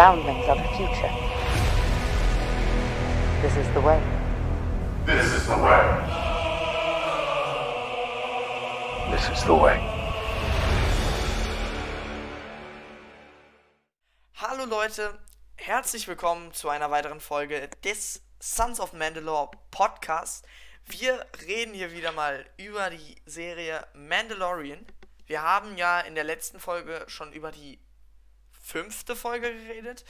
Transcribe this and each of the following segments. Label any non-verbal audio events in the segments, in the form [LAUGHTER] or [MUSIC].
foundlings of the future. This is the way. This is the way. This is the way. Hallo Leute, herzlich willkommen zu einer weiteren Folge des Sons of Mandalore Podcast. Wir reden hier wieder mal über die Serie Mandalorian. Wir haben ja in der letzten Folge schon über die fünfte Folge geredet.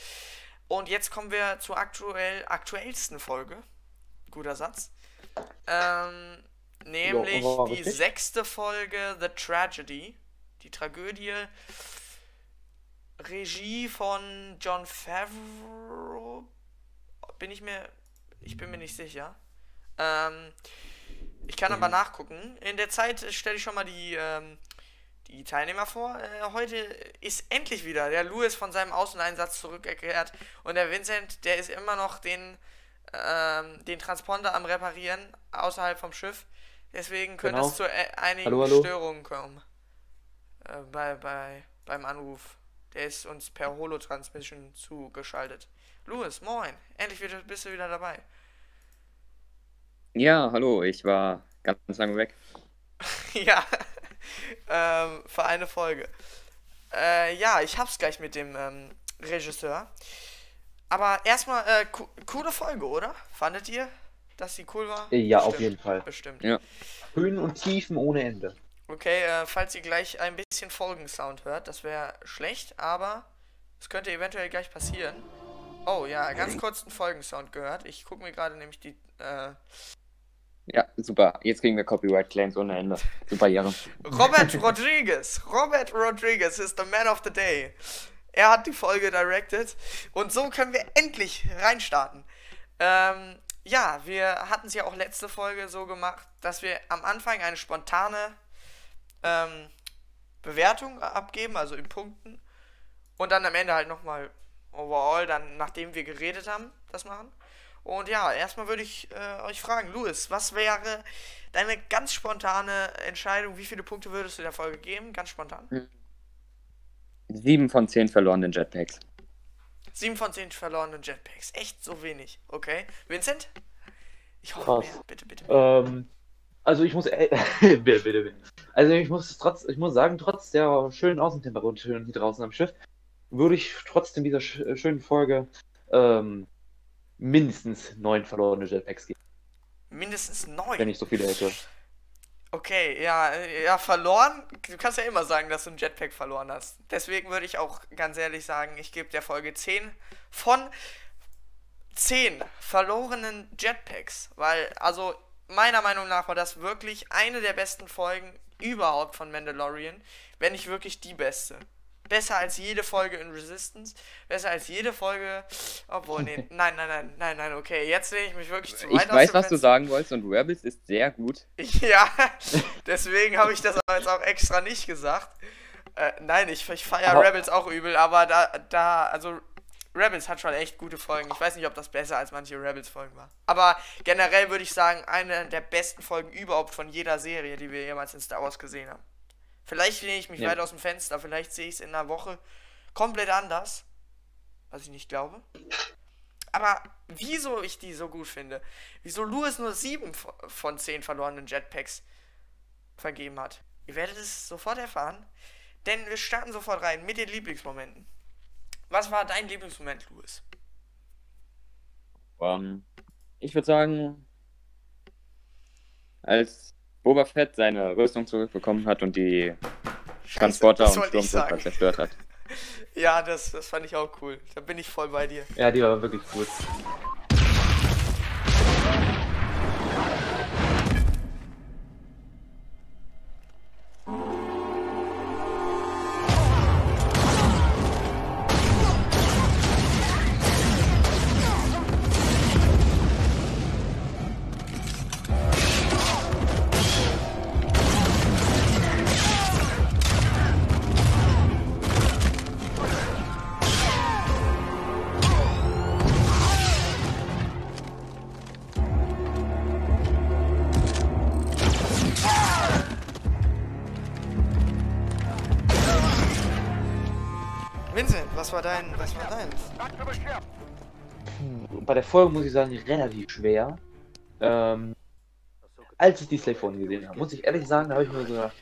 Und jetzt kommen wir zur aktuell, aktuellsten Folge. Guter Satz. Ähm, nämlich war die richtig. sechste Folge The Tragedy. Die Tragödie. Regie von John Favreau. Bin ich mir. Ich bin mir nicht sicher. Ähm, ich kann aber nachgucken. In der Zeit stelle ich schon mal die, ähm, die Teilnehmer vor. Äh, heute ist endlich wieder der Louis von seinem Außeneinsatz zurückgekehrt. Und der Vincent, der ist immer noch den, ähm, den Transponder am Reparieren außerhalb vom Schiff. Deswegen könnte Genau. es zu äh, einigen Hallo, hallo. Störungen kommen. Äh, bei, bei, beim Anruf. Der ist uns per Holo-Transmission zugeschaltet. Louis, moin. Endlich wieder, bist du wieder dabei. Ja, hallo, ich war ganz lange weg. [LAUGHS] ja. Ähm, für eine Folge. Äh, ja, ich hab's gleich mit dem ähm, Regisseur. Aber erstmal, äh, co coole Folge, oder? Fandet ihr, dass sie cool war? Ja, auf Bestimmt, jeden Fall. Bestimmt. Ja. Höhen und Tiefen ohne Ende. Okay, äh, falls ihr gleich ein bisschen Folgensound hört, das wäre schlecht, aber es könnte eventuell gleich passieren. Oh ja, ganz kurz einen Folgensound gehört. Ich gucke mir gerade nämlich die. Äh, Ja, super. Jetzt kriegen wir Copyright Claims ohne Ende. Super Ehre. Robert [LAUGHS] Rodriguez. Robert Rodriguez ist the man of the day. Er hat die Folge directed und so können wir endlich reinstarten. Ähm, ja, wir hatten es ja auch letzte Folge so gemacht, dass wir am Anfang eine spontane ähm, Bewertung abgeben, also in Punkten. Und dann am Ende halt nochmal overall, dann nachdem wir geredet haben, das machen. Und ja, erstmal würde ich äh, euch fragen, Louis, was wäre deine ganz spontane Entscheidung? Wie viele Punkte würdest du der Folge geben? Ganz spontan. Sieben von zehn verlorenen Jetpacks. 7 von 10 verlorenen Jetpacks. Echt so wenig. Okay. Vincent? Ich hoffe Krass. mehr. Bitte, bitte. Ähm, also ich muss, äh, [LAUGHS] bitte, bitte, bitte. Also ich muss trotz, ich muss sagen, trotz der schönen Außentemperatur hier draußen am Schiff, würde ich trotzdem dieser sch schönen Folge ähm, mindestens neun verlorene Jetpacks geben, Mindestens wenn 9. ich so viele hätte. Okay, ja, ja, verloren. Du kannst ja immer sagen, dass du ein Jetpack verloren hast. Deswegen würde ich auch ganz ehrlich sagen, ich gebe der Folge 10 von 10 verlorenen Jetpacks. Weil, also, meiner Meinung nach war das wirklich eine der besten Folgen überhaupt von Mandalorian. Wenn nicht wirklich die beste. Besser als jede Folge in Resistance. Besser als jede Folge. Obwohl, nee. [LAUGHS] Nein, nein, nein, nein, nein, okay. Jetzt lehne ich mich wirklich zu weit Ich weiß, was du sagen wolltest und Rebels ist sehr gut. [LAUGHS] Ja, deswegen habe ich das aber jetzt auch extra nicht gesagt. Äh, nein, ich, ich feiere Rebels auch übel, aber da, da, also Rebels hat schon echt gute Folgen. Ich weiß nicht, ob das besser als manche Rebels-Folgen war. Aber generell würde ich sagen, eine der besten Folgen überhaupt von jeder Serie, die wir jemals in Star Wars gesehen haben. Vielleicht lehne ich mich Ja. weit aus dem Fenster, vielleicht sehe ich es in einer Woche komplett anders. Was ich nicht glaube. Aber wieso ich die so gut finde, wieso Louis nur 7 von 10 verlorenen Jetpacks vergeben hat. Ihr werdet es sofort erfahren, denn wir starten sofort rein mit den Lieblingsmomenten. Was war dein Lieblingsmoment, Louis? Ähm, ich würde sagen, als Boba Fett seine Rüstung zurückbekommen hat und die Transporter das und Sturmtruppler sagen. zerstört hat. [LAUGHS] Ja, das, das fand ich auch cool. Da bin ich voll bei dir. Ja, die war wirklich gut. War dein, was war dein? Bei der Folge muss ich sagen, relativ schwer. Ähm, als ich die Slave One gesehen habe, muss ich ehrlich sagen, da habe ich mir so gedacht,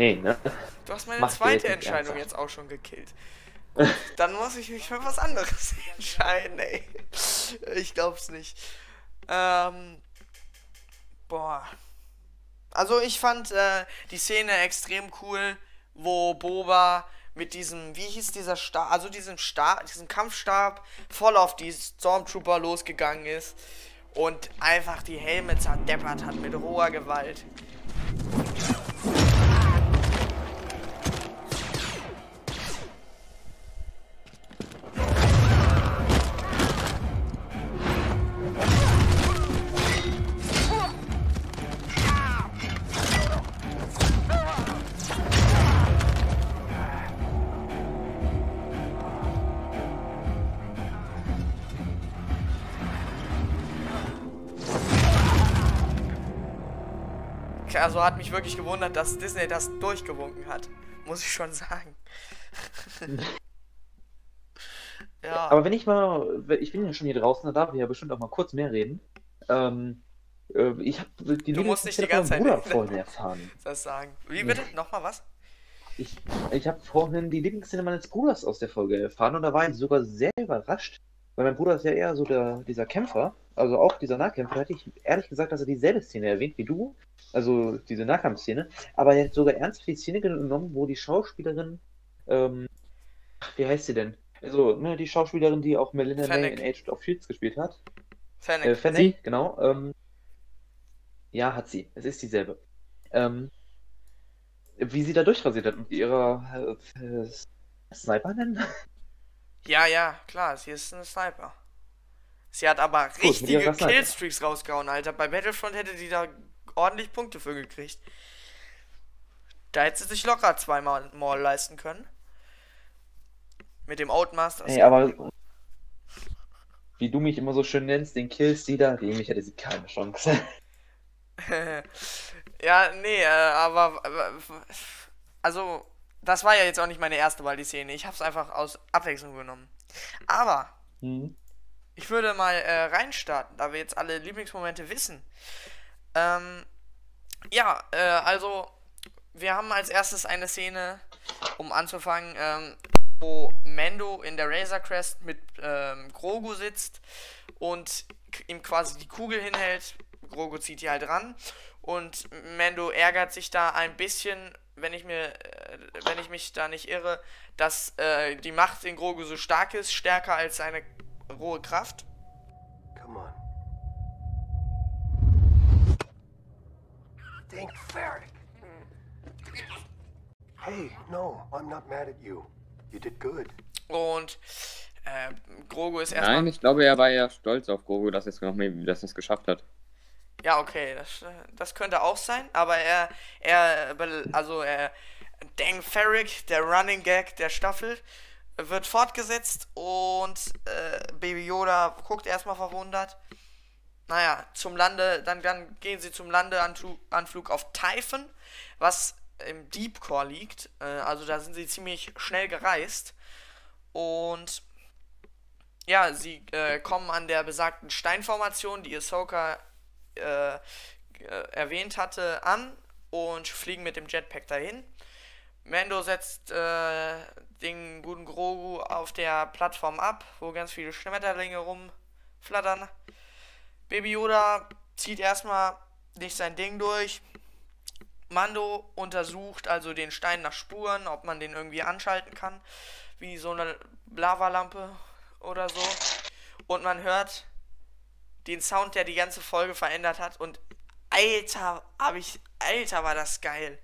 nee, ne? Du hast meine Mach zweite jetzt Entscheidung jetzt auch schon gekillt. Gut, dann muss ich mich für was anderes [LAUGHS] entscheiden, ey. Ich glaub's nicht. Ähm. Boah. Also ich fand äh, die Szene extrem cool, wo Boba mit diesem, wie hieß dieser Stab, also diesem Stab, diesem Kampfstab voll auf die Stormtrooper losgegangen ist und einfach die Helme zerdeppert hat mit roher Gewalt. Also hat mich wirklich gewundert, dass Disney das durchgewunken hat. Muss ich schon sagen. [LAUGHS] ja. Aber wenn ich mal, ich bin ja schon hier draußen, da darf ich ja bestimmt auch mal kurz mehr reden. Ähm, äh, ich habe die Du musst nicht die ganze Zeit Bruder vorhin erfahren. [LAUGHS] das sagen. Wie bitte? Nochmal was? Ich, ich habe vorhin die Lieblingsszene meines Bruders aus der Folge erfahren und da war ich sogar sehr überrascht, weil mein Bruder ist ja eher so der, dieser Kämpfer, also auch dieser Nahkämpfer, da hätte ich ehrlich gesagt, dass er dieselbe Szene erwähnt wie du, also diese Nahkampfszene, aber er hat sogar ernsthaft die Szene genommen, wo die Schauspielerin, ähm, wie heißt sie denn? Also, ne, die Schauspielerin, die auch Melinda May in Agent of Shields gespielt hat. Fennec. Äh, Fennec, genau. Ähm, ja, hat sie. Es ist dieselbe. Ähm, wie sie da durchrasiert hat mit ihrer äh, äh, Sniper nennen? Ja, ja, klar, sie ist eine Sniper. Sie hat aber mit richtige. Killstreaks rausgehauen, Alter. Bei Battlefront hätte die da ordentlich Punkte für gekriegt. Da hätte sie sich locker zweimal Maul leisten können. Mit dem Outmaster. Ey, aber wie du mich immer so schön nennst, den Killstealer, gegen mich hätte sie keine Chance. [LAUGHS] [LAUGHS] ja, nee, äh, aber, aber also das war ja jetzt auch nicht meine erste Wahl, die Szene. Ich habe es einfach aus Abwechslung genommen. Aber Hm. Ich würde mal äh, reinstarten, da wir jetzt alle Lieblingsmomente wissen. Ähm, ja, äh, also wir haben als erstes eine Szene, um anzufangen, ähm, wo Mando in der Razor Crest mit ähm, Grogu sitzt und ihm quasi die Kugel hinhält. Grogu zieht die halt ran und Mando ärgert sich da ein bisschen, wenn ich mir, äh, wenn ich mich da nicht irre, dass äh, die Macht in Grogu so stark ist, stärker als seine rohe Kraft. Come on. Dang Ferric! Hey, no, I'm not mad at you. You did good. Und äh, Grogu ist erstmal. Nein, ich glaube, er war ja stolz auf Grogu, dass er es noch mehr, dass es geschafft hat. Ja, okay, das, das könnte auch sein, aber er, er, also er, Dang Ferrick, der Running Gag der Staffel, wird fortgesetzt und äh, Baby Yoda guckt erstmal verwundert. Naja, zum Lande, dann, dann gehen sie zum Landeanflug auf Typhon, was im Deep Core liegt. Äh, also da sind sie ziemlich schnell gereist. Und ja, sie äh, kommen an der besagten Steinformation, die Ahsoka äh, äh, erwähnt hatte, an und fliegen mit dem Jetpack dahin. Mando setzt äh, den guten Grogu auf der Plattform ab, wo ganz viele Schmetterlinge rumflattern. Baby Yoda zieht erstmal nicht sein Ding durch. Mando untersucht also den Stein nach Spuren, ob man den irgendwie anschalten kann, wie so eine Lavalampe oder so. Und man hört den Sound, der die ganze Folge verändert hat. Und alter, hab ich, alter, war das geil.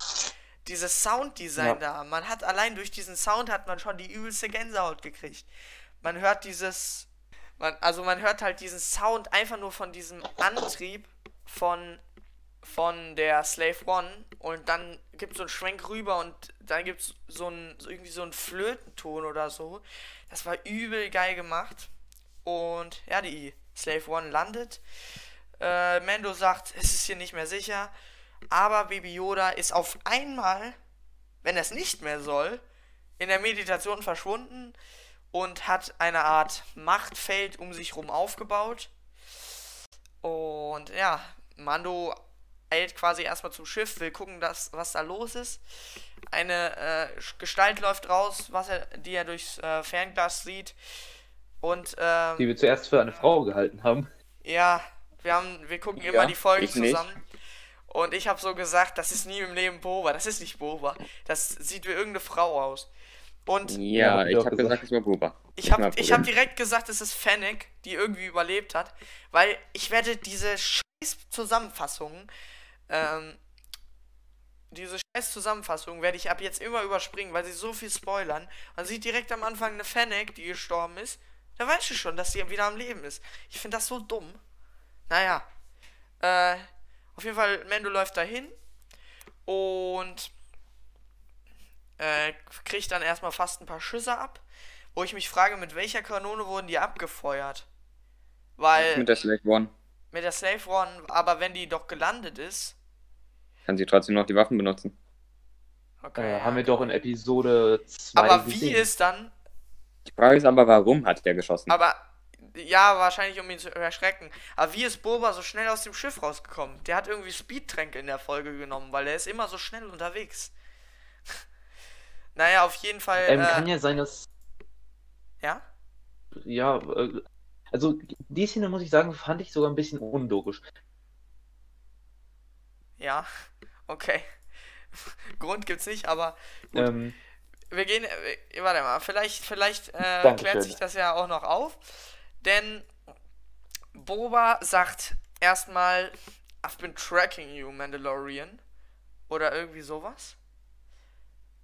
Dieses Sounddesign Ja. da, man hat allein durch diesen Sound hat man schon die übelste Gänsehaut gekriegt. man hört dieses, man, also man hört halt diesen Sound einfach nur von diesem Antrieb von, von der Slave One und dann gibt es so einen Schwenk rüber und dann gibt es so einen, irgendwie so einen Flötenton oder so. Das war übel geil gemacht. Und ja, die Slave One landet. Äh, Mando sagt, es ist hier nicht mehr sicher. Aber Baby Yoda ist auf einmal, wenn er es nicht mehr soll, in der Meditation verschwunden und hat eine Art Machtfeld um sich rum aufgebaut. Und ja, Mando eilt quasi erstmal zum Schiff, will gucken, dass, was da los ist. Eine äh, Gestalt läuft raus, was er, die er durchs äh, Fernglas sieht. Und ähm, Die wir zuerst für eine Frau gehalten haben. ja, wir haben, wir gucken Ja, immer die Folgen ich nicht. Und ich habe so gesagt, das ist nie im Leben Boba, das ist nicht Boba. Das sieht wie irgendeine Frau aus. Und Ja, Ja, hab ich habe gesagt. es war Boba. ich Ist habe ich hab direkt gesagt, es ist Fennec, die irgendwie überlebt hat. Weil ich werde diese scheiß Zusammenfassungen, ähm, diese scheiß Zusammenfassungen werde ich ab jetzt immer überspringen, weil sie so viel spoilern. Man sieht direkt am Anfang eine Fennec, die gestorben ist. Da weißt du schon, dass sie wieder am Leben ist. Ich finde das so dumm. Naja. Äh, auf jeden Fall, Mendo läuft dahin und äh, kriegt dann erstmal fast ein paar Schüsse ab. Wo ich mich frage, mit welcher Kanone wurden die abgefeuert? Weil Mit der Slave One mit der Slave One, aber wenn die doch gelandet ist. kann sie trotzdem noch die Waffen benutzen. Okay, Äh, haben wir doch in Episode 2 aber wie gesehen. ist dann. Die Frage ist aber, warum hat der geschossen? Aber. Ja, wahrscheinlich um ihn zu erschrecken. Aber wie ist Boba so schnell aus dem Schiff rausgekommen? Der hat irgendwie Speedtränke in der Folge genommen, weil er ist immer so schnell unterwegs. [LAUGHS] naja, auf jeden Fall. Ähm, äh, kann ja sein, dass. ja? Ja, äh, also die Szene, muss ich sagen, fand ich sogar ein bisschen unlogisch. Ja, [LAUGHS] okay. [LAUGHS] Grund gibt's nicht, aber gut. Ähm, wir gehen, äh, warte mal, vielleicht, vielleicht äh, klärt sich das ja auch noch auf. Denn Boba sagt erstmal, I've been tracking you, Mandalorian. Oder irgendwie sowas.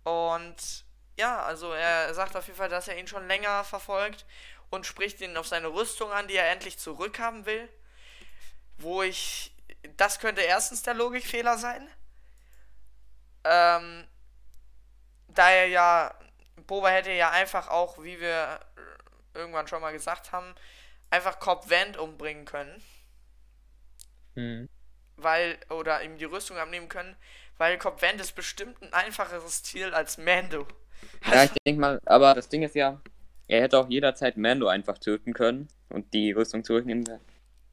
Und ja, also er sagt auf jeden Fall, dass er ihn schon länger verfolgt und spricht ihn auf seine Rüstung an, die er endlich zurückhaben will. Wo ich. Das könnte erstens der Logikfehler sein. Ähm, da er ja, Boba hätte ja einfach auch, wie wir irgendwann schon mal gesagt haben, einfach Cobb Vant umbringen können, hm. weil, oder ihm die Rüstung abnehmen können, weil Cobb Vant ist bestimmt ein einfacheres Ziel als Mando. Ja, ich denke mal, aber das Ding ist ja, er hätte auch jederzeit Mando einfach töten können und die Rüstung zurücknehmen können.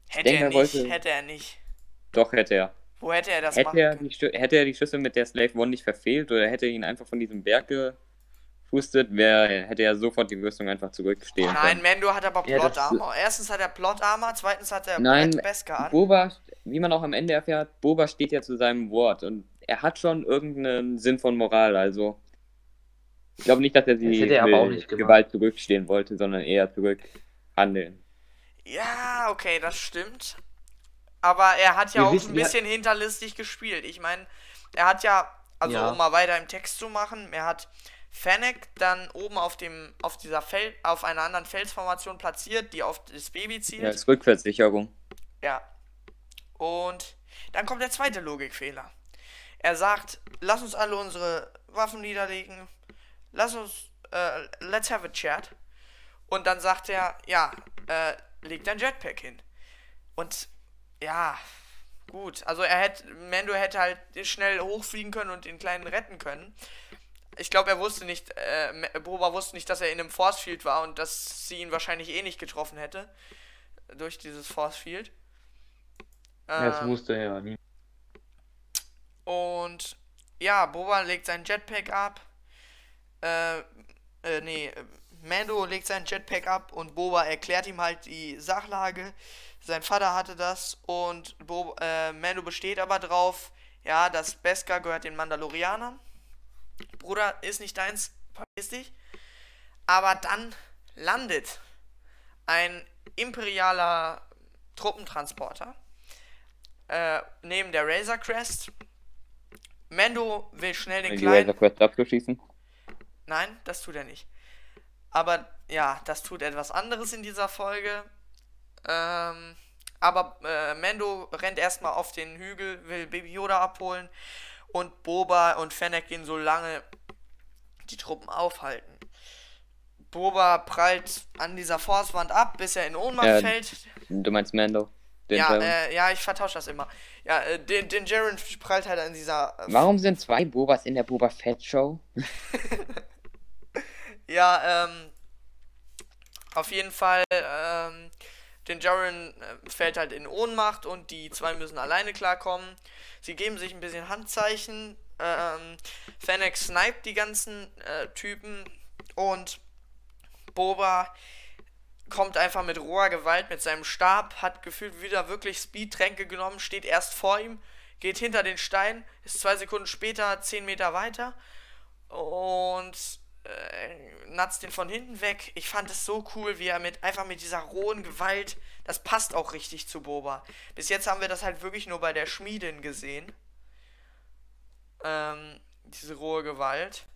hätte denke, er nicht, wollte- hätte er nicht. Doch, hätte er. Wo hätte er das machen Hätte er, können? die, hätte er die Schüsse mit der Slave One nicht verfehlt oder hätte er ihn einfach von diesem Berg gepustet, wär, hätte er sofort die Rüstung einfach zurückstehen Nein, können. Mando hat aber Ja, Plot das- Armor. Erstens hat er Plot Armor, zweitens hat er Nein, Brad Beskar an. Boba, wie man auch am Ende erfährt, Boba steht ja zu seinem Wort und er hat schon irgendeinen Sinn von Moral, also ich glaube nicht, dass er sie Das hätte er aber auch mit. Gewalt zurückstehen wollte, sondern eher zurückhandeln. Ja, okay, das stimmt. Aber er hat ja Wir auch wissen ein ja- bisschen hinterlistig gespielt. Ich meine, er hat ja, also Ja. um mal weiter im Text zu machen, er hat Fennec dann oben auf dem, auf dieser Fel auf einer anderen Felsformation platziert, die auf das Baby zielt. Ja, als Rückwärtssicherung. Ja. Und dann kommt der zweite Logikfehler. Er sagt, lass uns alle unsere Waffen niederlegen. Lass uns, äh, let's have a chat. Und dann sagt er, ja, äh, leg dein Jetpack hin. Und, ja, gut. Also er hätte, Mando hätte halt schnell hochfliegen können und den Kleinen retten können. Ich glaube, er wusste nicht, äh, Boba wusste nicht, dass er in einem Force Field war und dass sie ihn wahrscheinlich eh nicht getroffen hätte. Durch dieses Force Field. Ja, das Ähm, wusste er ja nie. und ja, Boba legt sein Jetpack ab. Äh, äh, nee, Mando legt sein Jetpack ab und Boba erklärt ihm halt die Sachlage. Sein Vater hatte das und Bo äh, Mando besteht aber drauf, ja, das Beskar gehört den Mandalorianern. Bruder, ist nicht deins, verpiss dich. Aber dann landet ein imperialer Truppentransporter äh, neben der Razor Crest. Mando will schnell den Die kleinen. Razor Quest abzuschießen. Nein, das tut er nicht. Aber ja, das tut etwas anderes in dieser Folge. Ähm, aber äh, Mando rennt erstmal auf den Hügel, will Baby Yoda abholen und Boba und Fennec gehen so lange die Truppen aufhalten. Boba prallt an dieser Forstwand ab, bis er in Ohnmacht Äh, fällt. Du meinst Mando? Den Ja, äh, ja, ich vertausche das immer. Ja, äh, den, den Jaren prallt halt an dieser. Äh, Warum sind zwei Bobas in der Boba Fett Show? [LAUGHS] Ja, ähm, auf jeden Fall, ähm, den Jaren äh, fällt halt in Ohnmacht und die zwei müssen alleine klarkommen. Sie geben sich ein bisschen Handzeichen. Ähm, Fennec sniped die ganzen äh, Typen und Boba kommt einfach mit roher Gewalt mit seinem Stab, hat gefühlt wieder wirklich Speedtränke genommen, steht erst vor ihm, geht hinter den Stein, ist zwei Sekunden später zehn Meter weiter und äh, natzt den von hinten weg. Ich fand es so cool, wie er mit einfach mit dieser rohen Gewalt, das passt auch richtig zu Boba. Bis jetzt haben wir das halt wirklich nur bei der Schmiedin gesehen. Ähm, diese rohe Gewalt.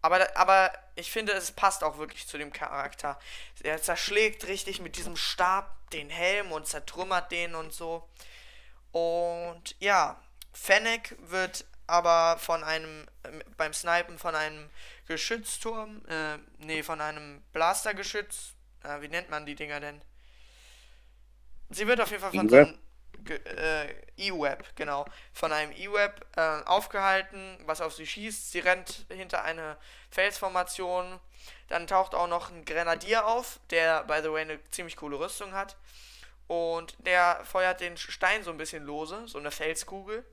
Aber, aber ich finde, es passt auch wirklich zu dem Charakter. Er zerschlägt richtig mit diesem Stab den Helm und zertrümmert den und so. Und ja, Fennec wird aber von einem, äh, beim Snipen von einem Geschützturm, äh, nee, von einem Blastergeschütz, äh, wie nennt man die Dinger denn? Sie wird auf jeden Fall von so einem äh, E-Web, genau, von einem E-Web äh, aufgehalten, was auf sie schießt. Sie rennt hinter eine Felsformation. Dann taucht auch noch ein Grenadier auf, der, by the way, eine ziemlich coole Rüstung hat. Und der feuert den Stein so ein bisschen lose, so eine Felskugel.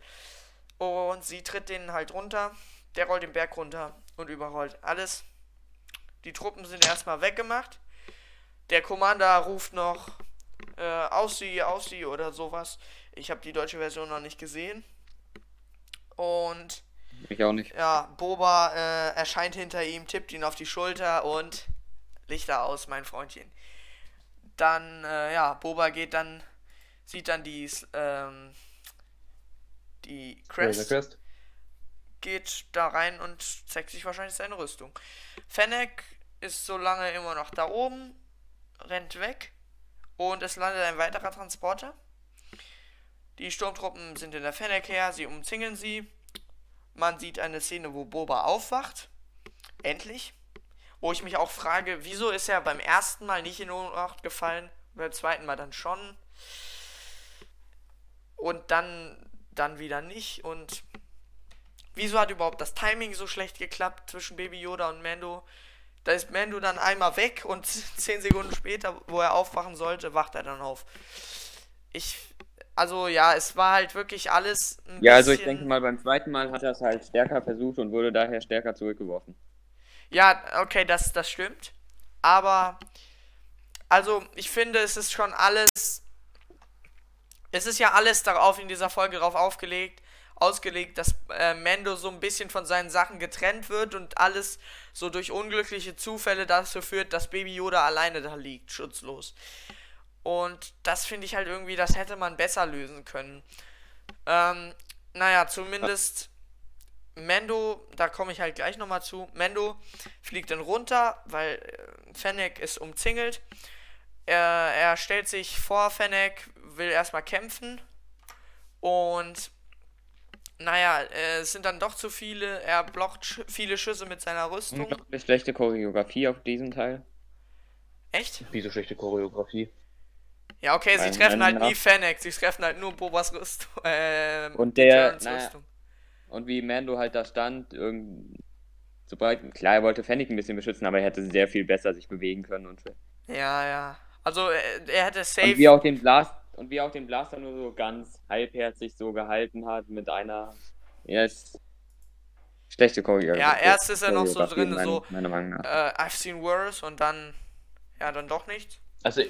Und sie tritt den halt runter. Der rollt den Berg runter und überrollt alles. Die Truppen sind erstmal weggemacht. Der Commander ruft noch äh, Aussie, Aussie oder sowas. Ich habe die deutsche Version noch nicht gesehen. Und Ich auch nicht. ja, Boba äh, erscheint hinter ihm, tippt ihn auf die Schulter und Lichter aus, mein Freundchen. Dann, äh, ja, Boba geht dann, sieht dann die, ähm, die Crest, Crest. geht da rein und zeigt sich wahrscheinlich seine Rüstung. Fennec ist so lange immer noch da oben, rennt weg und es landet ein weiterer Transporter. Die Sturmtruppen sind in der Fennec her, sie umzingeln sie. Man sieht eine Szene, wo Boba aufwacht. Endlich. Wo ich mich auch frage, wieso ist er beim ersten Mal nicht in Ohnmacht gefallen, beim zweiten Mal dann schon. Und dann, dann wieder nicht. Und wieso hat überhaupt das Timing so schlecht geklappt zwischen Baby Yoda und Mando? Da ist Mando dann einmal weg und [LAUGHS] 10 Sekunden später, wo er aufwachen sollte, wacht er dann auf. Ich, also ja, es war halt wirklich alles Ja, also ich denke mal, beim zweiten Mal hat er es halt stärker versucht und wurde daher stärker zurückgeworfen. Ja, okay, das, das stimmt. Aber, also, ich finde, es ist schon alles. Es ist ja alles darauf in dieser Folge darauf aufgelegt, ausgelegt, dass äh, Mando so ein bisschen von seinen Sachen getrennt wird und alles so durch unglückliche Zufälle dazu führt, dass Baby Yoda alleine da liegt, schutzlos. Und das finde ich halt irgendwie, das hätte man besser lösen können. Ähm, naja, zumindest Mendo, da komme ich halt gleich nochmal zu. Mendo fliegt dann runter, weil äh, Fennec ist umzingelt. Er, er stellt sich vor Fennec, will erstmal kämpfen. Und naja, äh, es sind dann doch zu viele. Er blockt sch viele Schüsse mit seiner Rüstung. Unglaublich schlechte Choreografie auf diesem Teil. Echt? Wie so schlechte Choreografie. Ja, okay, sie Meiner treffen halt nie Fennec. Sie treffen halt nur Bobas Rüstung. Ähm, Und der- naja. Rüstung. Und wie Mando halt da stand, irgend... sobald, klar, er wollte Fennec ein bisschen beschützen, aber er hätte sehr viel besser sich bewegen können und, Ja, ja. Also, er, er hätte safe. und wie auch den Blast und wie auch den Blaster nur so ganz halbherzig so gehalten hat mit einer ja, ist schlechte Choreografie. Ja, erst ist er noch so drin, mein- so, meiner Meinung nach. äh, I've seen worse und dann. Ja, dann doch nicht. Also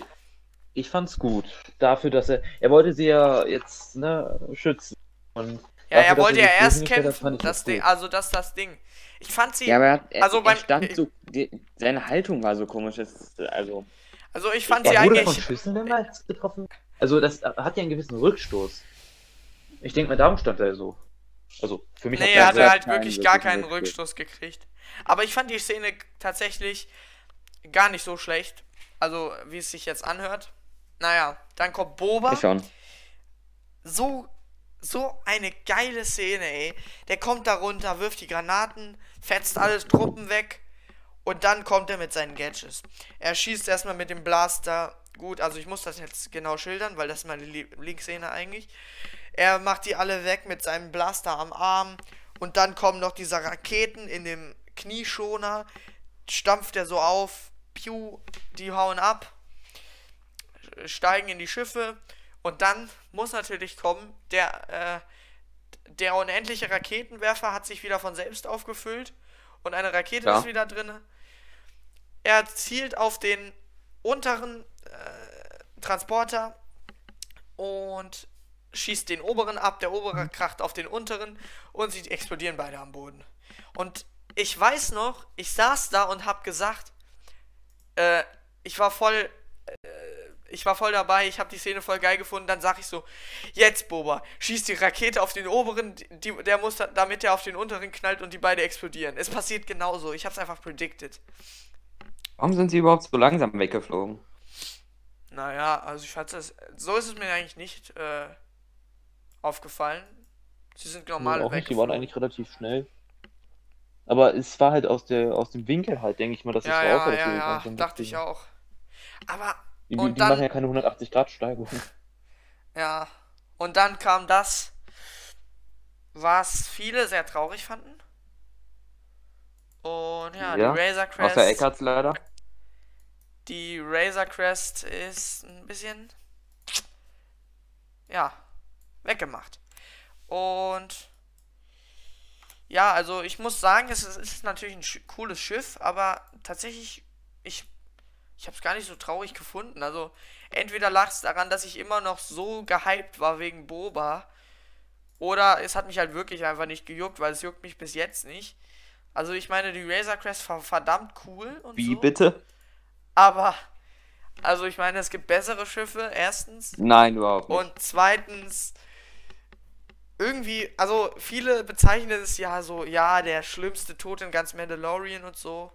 ich fand's gut. Dafür, dass er. Er wollte sie ja jetzt ne, schützen. Und Ja, dafür, er wollte ja erst kämpfen. fand ich Das Ding, gut. also das ist das Ding. Ich fand sie. Ja, aber er, hat- er, also er beim- stand so, die, seine Haltung war so komisch. Das, also, Also ich fand sie Er wurde von eigentlich. Schüssen mehrmals getroffen. Also das hat ja einen gewissen Rückstoß. Ich denke mal, darum stand er so. Also für mich Nee, hat er er hat halt wirklich gar keinen Rückstoß. Rückstoß gekriegt. Aber ich fand die Szene tatsächlich gar nicht so schlecht. Also, wie es sich jetzt anhört. Naja, dann kommt Boba. Ich schon. so, so eine geile Szene, ey. Der kommt da runter, wirft die Granaten, fetzt alle Truppen weg und dann kommt er mit seinen Gadgets. Er schießt erstmal mit dem Blaster. Gut, also ich muss das jetzt genau schildern, weil das ist meine Lieblingsszene eigentlich. Er macht die alle weg mit seinem Blaster am Arm und dann kommen noch diese Raketen in dem Knieschoner. Stampft er so auf, piu, die hauen ab steigen in die Schiffe und dann muss natürlich kommen, der, äh, der unendliche Raketenwerfer hat sich wieder von selbst aufgefüllt und eine Rakete Ja. ist wieder drin. Er zielt auf den unteren äh, Transporter und schießt den oberen ab, der obere kracht auf den unteren und sie explodieren beide am Boden. Und ich weiß noch, ich saß da und hab gesagt, äh, ich war voll ich war voll dabei, ich habe die Szene voll geil gefunden, dann sag ich so, jetzt Boba, schießt die Rakete auf den oberen, die, der muss da, damit er auf den unteren knallt und die beide explodieren. Es passiert genauso, ich hab's einfach predicted. Warum sind sie überhaupt so langsam weggeflogen? Naja, also ich fand das, so ist es mir eigentlich nicht äh, aufgefallen. Sie sind normal auch nicht, die waren eigentlich relativ schnell. Aber es war halt aus der aus dem Winkel halt, denke ich mal, dass es Ja, so ja, dass ja, ja, langsam dachte ich auch. Aber, Die, Und die dann- machen ja keine 180 Grad Steigung. ja, und dann kam das, was viele sehr traurig fanden. Und ja, Ja, die Razor Crest. Außer Eckarts leider. Die Razor Crest ist ein bisschen, ja, weggemacht. Und ja, also ich muss sagen, es ist, es ist natürlich ein sch cooles Schiff, aber tatsächlich, ich, ich habe es gar nicht so traurig gefunden. Also entweder lag es daran, dass ich immer noch so gehypt war wegen Boba, oder es hat mich halt wirklich einfach nicht gejuckt, weil es juckt mich bis jetzt nicht. Also ich meine, die Razor Crest war verdammt cool und Wie so. bitte? Aber, also ich meine, es gibt bessere Schiffe, erstens. Nein, überhaupt nicht. Und zweitens, irgendwie, also viele bezeichnen es ja so, ja, der schlimmste Tod in ganz Mandalorian und so.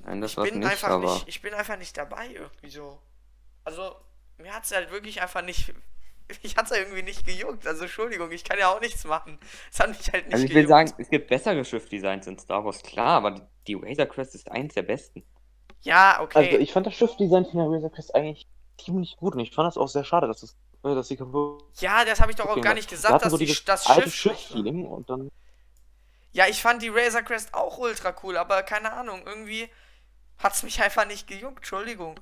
Nein, das Ich bin nicht, einfach aber. nicht, ich bin einfach nicht dabei irgendwie so. Also, mir hat es halt wirklich einfach nicht, [LAUGHS] ich hat's ja irgendwie nicht gejuckt. Also, Entschuldigung, ich kann ja auch nichts machen. Es hat mich halt nicht Also ich will gejuckt. sagen, es gibt bessere Schiffdesigns in Star Wars, klar, aber die, Razor Crest ist eins der besten. ja, okay. Also ich fand das Schiffdesign von der Razor Crest eigentlich ziemlich gut und ich fand das auch sehr schade, dass, es, äh, dass sie kaputt ja, das habe ich doch auch gar nicht gesagt, dass so die, das alte Schiff. Schiff-Feeling und dann Ja, ich fand die Razor Crest auch ultra cool, aber keine Ahnung, irgendwie hat's mich einfach nicht gejuckt, Entschuldigung.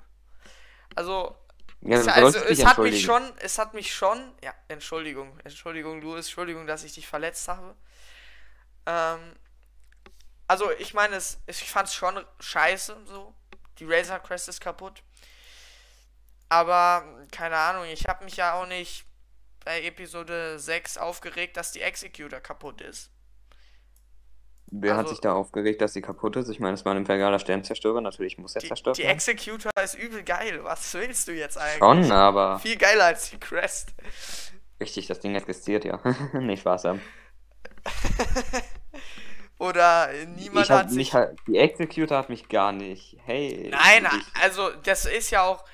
Also, Ja, es, also es hat mich schon, es hat mich schon, ja, Entschuldigung, Entschuldigung, Louis, Entschuldigung, dass ich dich verletzt habe. Ähm, also ich meine, es, ich fand's schon scheiße, so. Die Razor Crest ist kaputt. Aber, keine Ahnung, ich habe mich ja auch nicht bei Episode 6 aufgeregt, dass die Executor kaputt ist. Wer hat also- sich da aufgeregt, dass sie kaputt ist? Ich meine, es war ein imperialer Sternzerstörer, natürlich muss er Die, zerstört die. Executor ist übel geil. Was willst du jetzt eigentlich? Schon, aber Viel geiler als die Crest. richtig, das Ding existiert ja. [LAUGHS] nicht Spaß haben. [LAUGHS] Oder niemand hat sich. mich halt, die Executor hat mich gar nicht. Hey. Nein, ich, also das ist ja auch.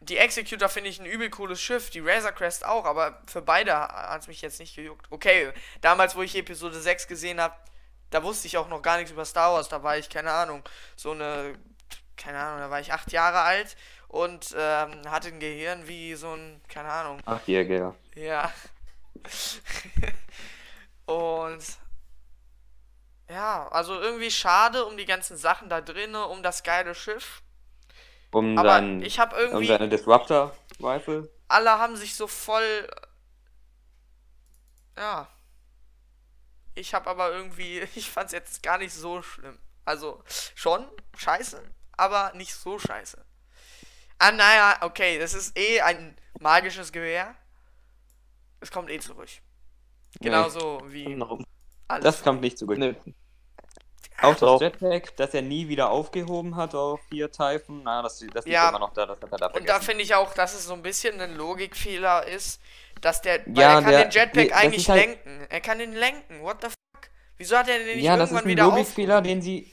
Die Executor finde ich ein übel cooles Schiff, die Razor Crest auch, aber für beide hat es mich jetzt nicht gejuckt. Okay, damals, wo ich Episode 6 gesehen habe, da wusste ich auch noch gar nichts über Star Wars. Da war ich, keine Ahnung, so eine. Keine Ahnung, da war ich acht Jahre alt und ähm, hatte ein Gehirn wie so ein. Keine Ahnung. Achtjähriger. Ja. [LAUGHS] Und ja, also irgendwie schade um die ganzen Sachen da drinne, um das geile Schiff. Um, Aber sein, ich habe um irgendwie, seine Disruptor-Rifle. alle haben sich so voll, ja. Ich habe aber irgendwie, [LAUGHS] ich fand's jetzt gar nicht so schlimm. Also schon scheiße, aber nicht so scheiße. Ah, naja, okay, das ist eh ein magisches Gewehr. Es kommt eh zurück. Genauso wie noch alles. Das kommt nicht zurück. ne, Auch das Jetpack, das er nie wieder aufgehoben hat auf vier Typhoon, na, das, das liegt Ja. immer noch da, das hat er da Und da finde ich auch, dass es so ein bisschen ein Logikfehler ist, dass der, weil Ja, er kann der- den Jetpack nee, das eigentlich halt- lenken. Er kann den lenken. What the fuck? Wieso hat er den nicht ja, das ist irgendwann ein Logikfehler, den sie.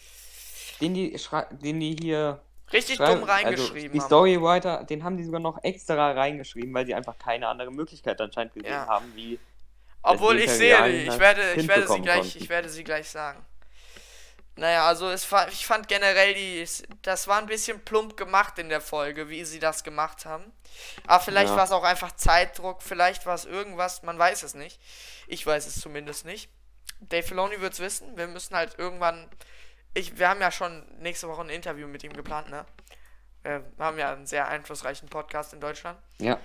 den die, den die hier Richtig dumm reingeschrieben also die haben. Storywriter, den haben die sogar noch extra reingeschrieben, weil sie einfach keine andere Möglichkeit anscheinend gesehen Ja. haben, wie Obwohl ich sehe, ich werde, ich werde sie gleich, konnten. ich werde sie gleich sagen. Naja, also es war, ich fand generell die, das war ein bisschen plump gemacht in der Folge, wie sie das gemacht haben. Aber vielleicht Ja. war es auch einfach Zeitdruck, vielleicht war es irgendwas, man weiß es nicht. Ich weiß es zumindest nicht. Dave Filoni wird es wissen. Wir müssen halt irgendwann, ich, wir haben ja schon nächste Woche ein Interview mit ihm geplant, ne? Wir haben ja einen sehr einflussreichen Podcast in Deutschland. ja,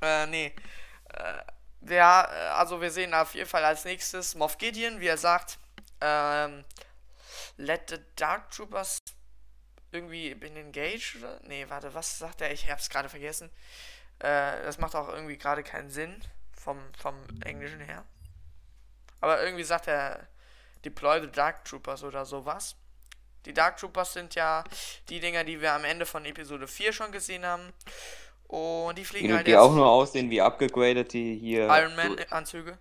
Äh, nee. Äh, ja, äh, also wir sehen auf jeden Fall als nächstes Moff Gideon, wie er sagt, ähm, let the Dark Troopers irgendwie bin engaged oder? Nee, warte, was sagt er? Ich hab's gerade vergessen. Äh, das macht auch irgendwie gerade keinen Sinn vom, vom Englischen her. Aber irgendwie sagt er deploy the Dark Troopers oder sowas. Die Dark Troopers sind ja die Dinger, die wir am Ende von Episode 4 schon gesehen haben. Und die fliegen die, halt die jetzt auch nur aussehen wie abgegradet, die hier. Iron Man Anzüge.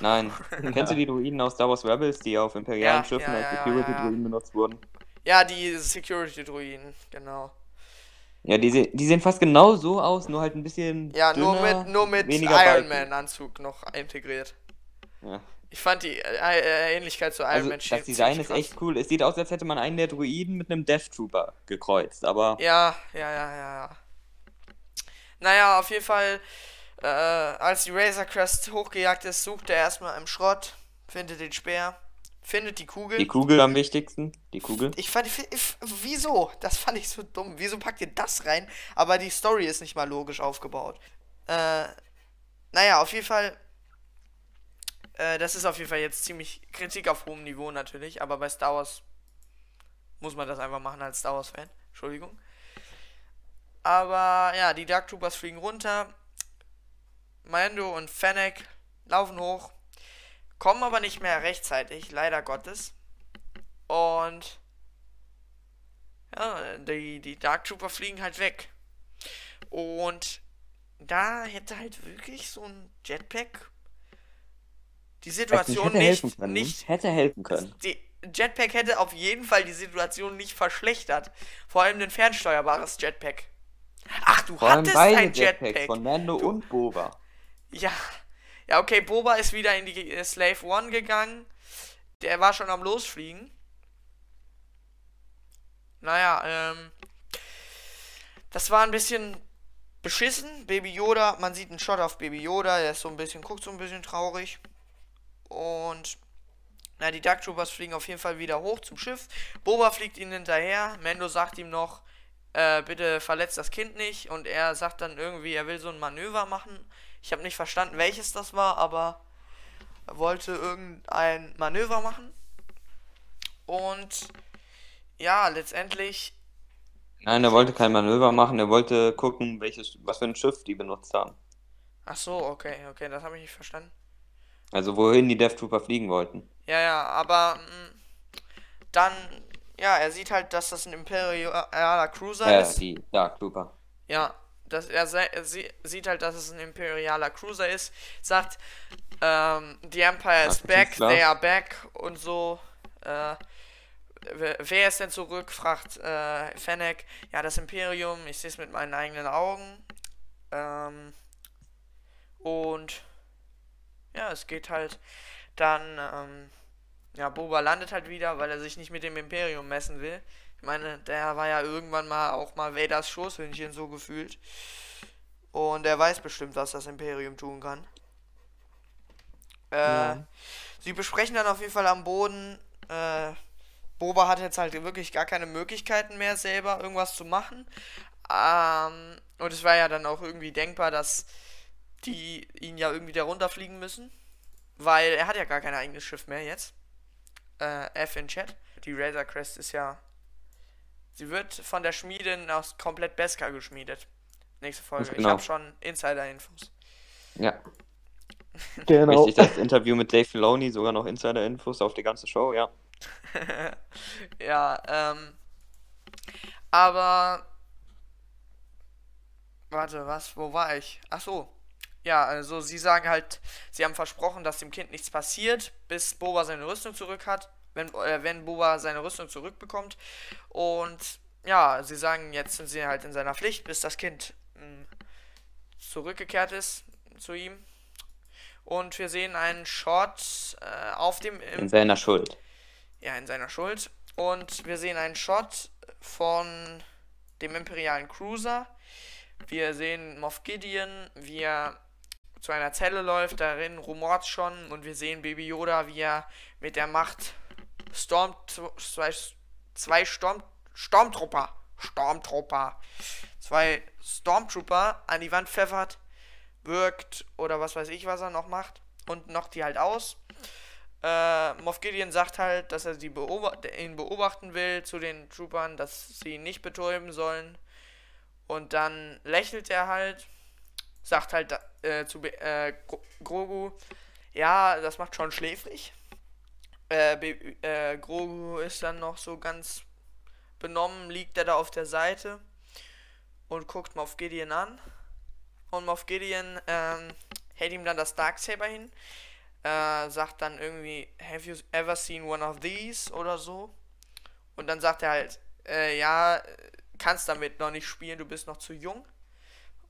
Nein. [LAUGHS] Kennst du die Druiden aus Star Wars Rebels, die auf imperialen Ja, Schiffen als Security-Druiden benutzt wurden? Ja, die Security Druiden, genau. Ja, die, die sehen fast genau so aus, nur halt ein bisschen. Ja, nur dünner, mit nur mit Iron Balken. Man Anzug noch integriert. Ja. Ich fand die äh, äh, Ähnlichkeit zu Iron Also, Man das Design ist krass. echt cool. Es sieht aus, als hätte man einen der Druiden mit einem Death Trooper gekreuzt, aber. Ja, ja, ja, ja, ja. Naja, auf jeden Fall, äh, als die Razor Crest hochgejagt ist, sucht er erstmal im Schrott, findet den Speer, findet die Kugel. Die Kugel am wichtigsten. Die Kugel. Ich fand, ich, wieso? Das fand ich so dumm. Wieso packt ihr das rein? Aber die Story ist nicht mal logisch aufgebaut. Äh, naja, auf jeden Fall. Äh, das ist auf jeden Fall jetzt ziemlich Kritik auf hohem Niveau natürlich, aber bei Star Wars muss man das einfach machen als Star Wars-Fan. Entschuldigung. Aber ja, die Dark Troopers fliegen runter. Mando und Fennec laufen hoch, kommen aber nicht mehr rechtzeitig, leider Gottes. Und ja, die, die Dark Trooper fliegen halt weg. Und da hätte halt wirklich so ein Jetpack die Situation hätte nicht, helfen können. nicht Hätte helfen können. die Jetpack hätte auf jeden Fall die Situation nicht verschlechtert. Vor allem ein fernsteuerbares Jetpack. Ach, du Vor hattest ein Jetpacks Jetpack. von Mando Du- und Boba. Ja. Ja, okay, Boba ist wieder in die äh, Slave One gegangen. Der war schon am Losfliegen. Naja, ähm. Das war ein bisschen beschissen. Baby Yoda, man sieht einen Shot auf Baby Yoda, der ist so ein bisschen, guckt so ein bisschen traurig. Und. Na, die Dark Troopers fliegen auf jeden Fall wieder hoch zum Schiff. Boba fliegt ihnen hinterher. Mando sagt ihm noch, äh, bitte verletzt das Kind nicht. Und er sagt dann irgendwie, er will so ein Manöver machen. Ich habe nicht verstanden, welches das war, aber er wollte irgendein Manöver machen. Und ja, letztendlich, Nein, er wollte kein Manöver machen, er wollte gucken, welches, was für ein Schiff die benutzt haben. ach so, okay, okay, das habe ich nicht verstanden. Also wohin die Death Trooper fliegen wollten. Ja, ja, aber mh, dann, ja, er sieht halt, dass das ein imperialer Cruiser Äh, ist. die Dark Trooper. Ja, dass er, er sie, sieht halt, dass es ein imperialer Cruiser ist, sagt, ähm, the Empire is back, they are back und so. Äh, wer, wer ist denn zurück? fragt äh, Fennec. Ja, das Imperium, ich sehe es mit meinen eigenen Augen. Ähm, und ja, es geht halt dann, ähm, ja, Boba landet halt wieder, weil er sich nicht mit dem Imperium messen will. Ich meine, der war ja irgendwann mal auch mal Vaders Schoßhündchen so gefühlt. Und er weiß bestimmt, was das Imperium tun kann. Äh, Ja. Sie besprechen dann auf jeden Fall am Boden. Äh, Boba hat jetzt halt wirklich gar keine Möglichkeiten mehr, selber irgendwas zu machen. Ähm, und es war ja dann auch irgendwie denkbar, dass die ihn ja irgendwie da runterfliegen müssen. Weil er hat ja gar kein eigenes Schiff mehr jetzt. Äh, F in Chat. Die Razor Crest ist ja. Sie wird von der Schmiedin aus komplett Beskar geschmiedet. Nächste Folge. Ganz Ich genau. habe schon Insider-Infos. Ja. [LAUGHS] Genau. Richtig, das [LAUGHS] Interview mit Dave Filoni, sogar noch Insider-Infos auf die ganze Show, ja. [LAUGHS] ja, ähm. Aber. Warte, was? Wo war ich? Ach so. Ja, also sie sagen halt, sie haben versprochen, dass dem Kind nichts passiert, bis Boba seine Rüstung zurück hat. wenn, äh, wenn Boba seine Rüstung zurückbekommt. Und ja, sie sagen, jetzt sind sie halt in seiner Pflicht, bis das Kind mh, zurückgekehrt ist zu ihm. Und wir sehen einen Shot äh, auf dem. In seiner Schuld. Ja, in seiner Schuld. Und wir sehen einen Shot von dem imperialen Cruiser. Wir sehen Moff Gideon, wie er zu einer Zelle läuft, darin rumort schon und wir sehen Baby Yoda, wie er mit der Macht Storm zwei, zwei Storm Stormtrooper, Stormtrooper, zwei Stormtrooper an die Wand pfeffert, wirkt oder was weiß ich, was er noch macht und noch die halt aus. Äh, Moff Gideon sagt halt, dass er die beobacht ihn beobachten will zu den Troopern, dass sie ihn nicht betäuben sollen. Und dann lächelt er halt, sagt halt äh, zu äh, Grogu, ja, das macht schon schläfrig. Äh, äh, Grogu ist dann noch so ganz benommen, liegt er da auf der Seite und guckt Moff Gideon an. Und Moff Gideon ähm, hält ihm dann das Darksaber hin äh, sagt dann irgendwie, have you ever seen one of these oder so? Und dann sagt er halt, äh, ja, kannst damit noch nicht spielen, du bist noch zu jung.